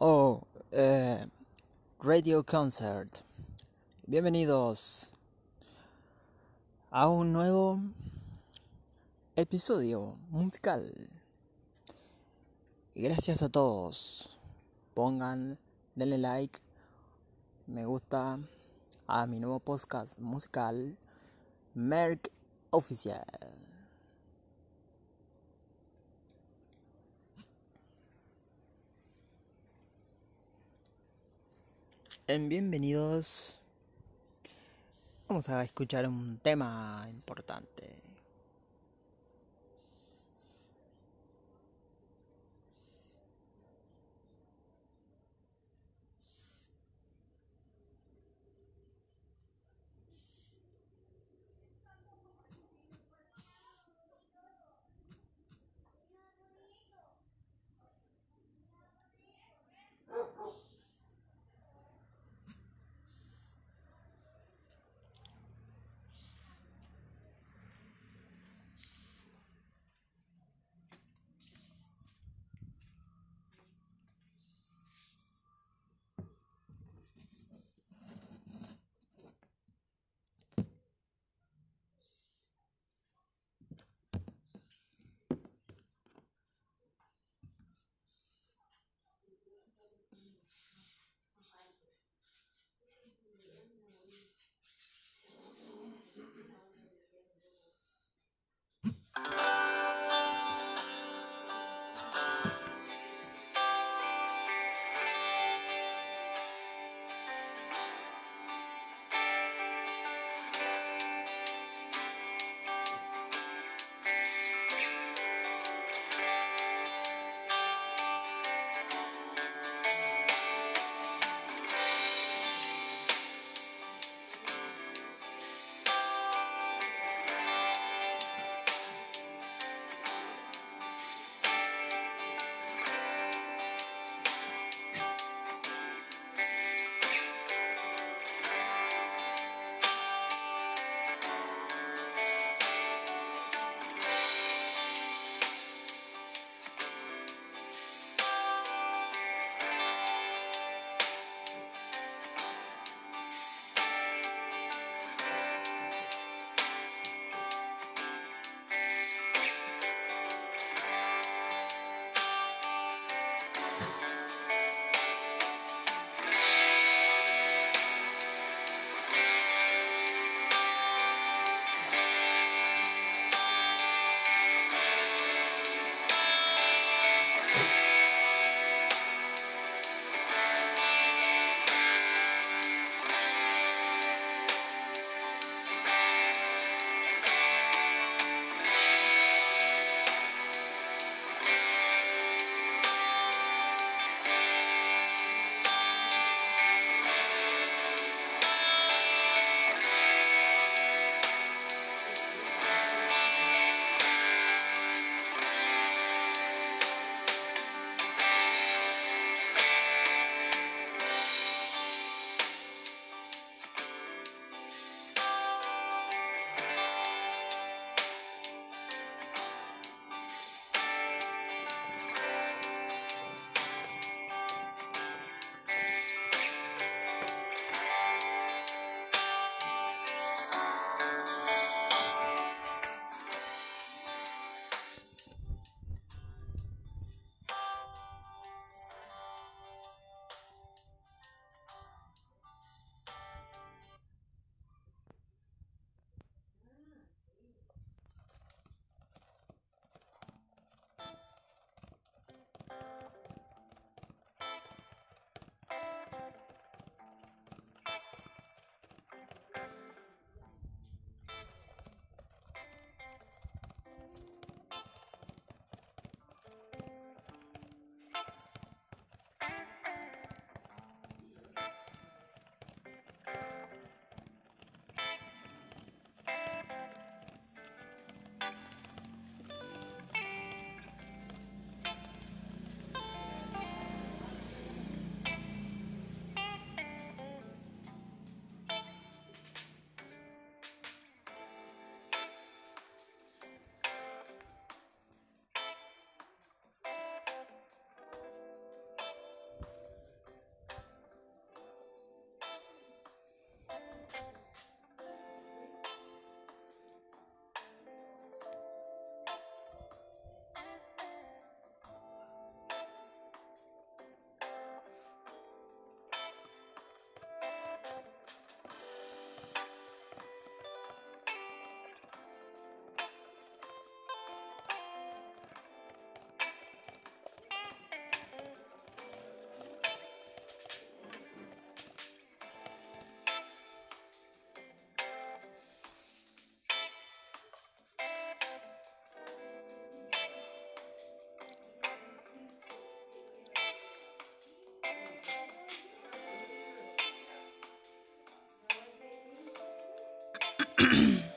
Oh, eh, Radio Concert. Bienvenidos a un nuevo episodio musical. Y gracias a todos. Pongan, denle like, me gusta a mi nuevo podcast musical, Merck Oficial. Bienvenidos, vamos a escuchar un tema importante. mm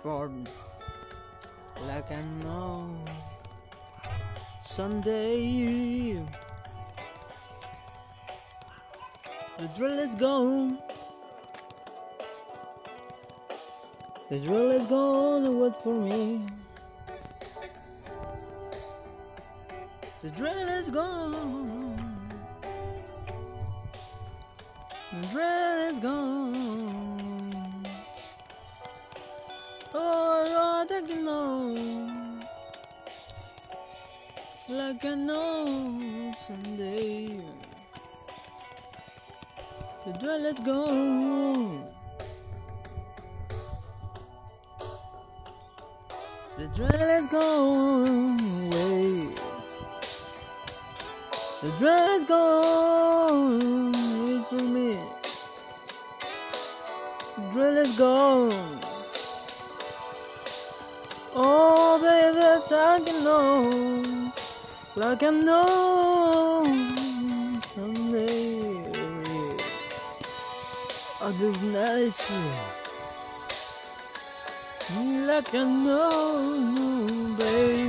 sport like I know someday the drill is gone. The drill is gone and wait for me. The drill is gone. The drill is gone. Like I know someday. The drill is gone. The drill is gone away. The drill is gone from me. The is gone. Oh, baby, I can know, like I know someday. I'll be nice, like I know, baby.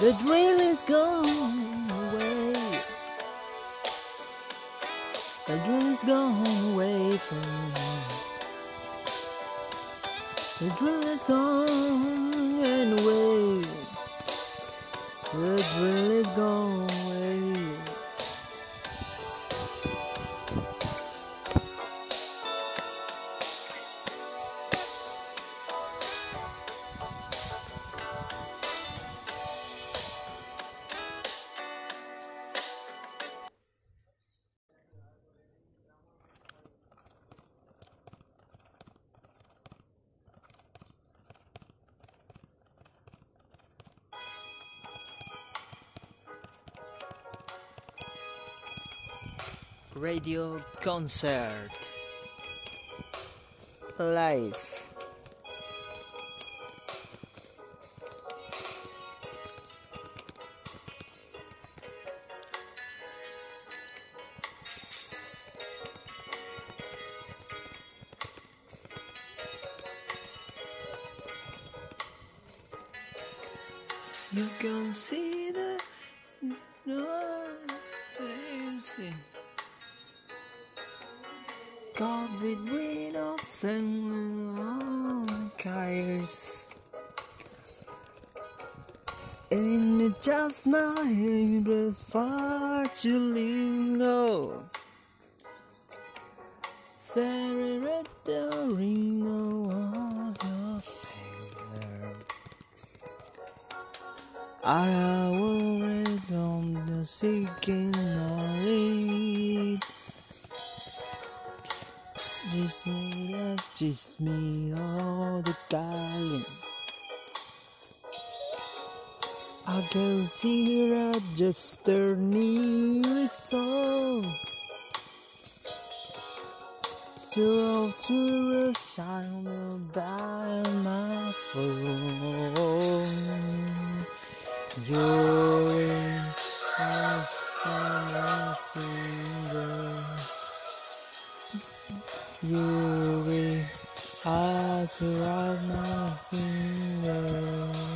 The drill is gone away. The drill is gone away from me. The drill is gone away. The drill is gone Radio concert. Live You can see With rid of and cares. And just night but far too lingo. Celebrating no other finger. I worried on the seeking of This me, just me, all the darling. I can see her just her nearest soul. Zero to her sound by my phone. You're to write my finger.